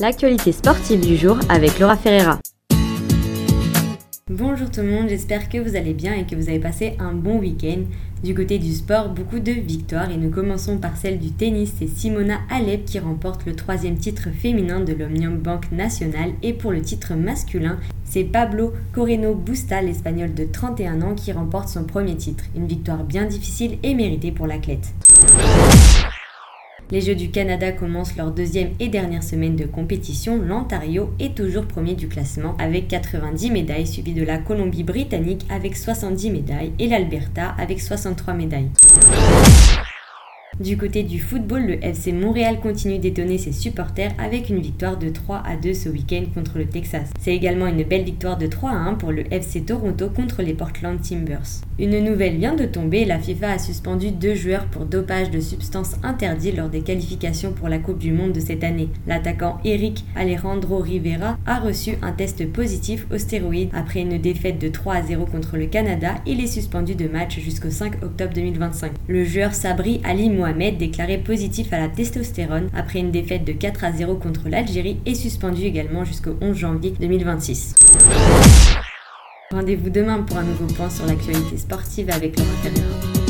l'actualité sportive du jour avec Laura Ferreira. Bonjour tout le monde, j'espère que vous allez bien et que vous avez passé un bon week-end. Du côté du sport, beaucoup de victoires et nous commençons par celle du tennis. C'est Simona Alep qui remporte le troisième titre féminin de l'Omnium Bank National et pour le titre masculin, c'est Pablo Coreno Busta, l'espagnol de 31 ans, qui remporte son premier titre. Une victoire bien difficile et méritée pour l'athlète. Les Jeux du Canada commencent leur deuxième et dernière semaine de compétition. L'Ontario est toujours premier du classement avec 90 médailles, suivi de la Colombie-Britannique avec 70 médailles et l'Alberta avec 63 médailles. Du côté du football, le FC Montréal continue d'étonner ses supporters avec une victoire de 3 à 2 ce week-end contre le Texas. C'est également une belle victoire de 3 à 1 pour le FC Toronto contre les Portland Timbers. Une nouvelle vient de tomber, la FIFA a suspendu deux joueurs pour dopage de substances interdites lors des qualifications pour la Coupe du Monde de cette année. L'attaquant Eric Alejandro Rivera a reçu un test positif aux stéroïdes après une défaite de 3 à 0 contre le Canada. Il est suspendu de match jusqu'au 5 octobre 2025. Le joueur Sabri Ali Mohamed, déclaré positif à la testostérone après une défaite de 4 à 0 contre l'Algérie, est suspendu également jusqu'au 11 janvier 2026. Rendez-vous demain pour un nouveau point sur l'actualité sportive avec Laura Ferreira.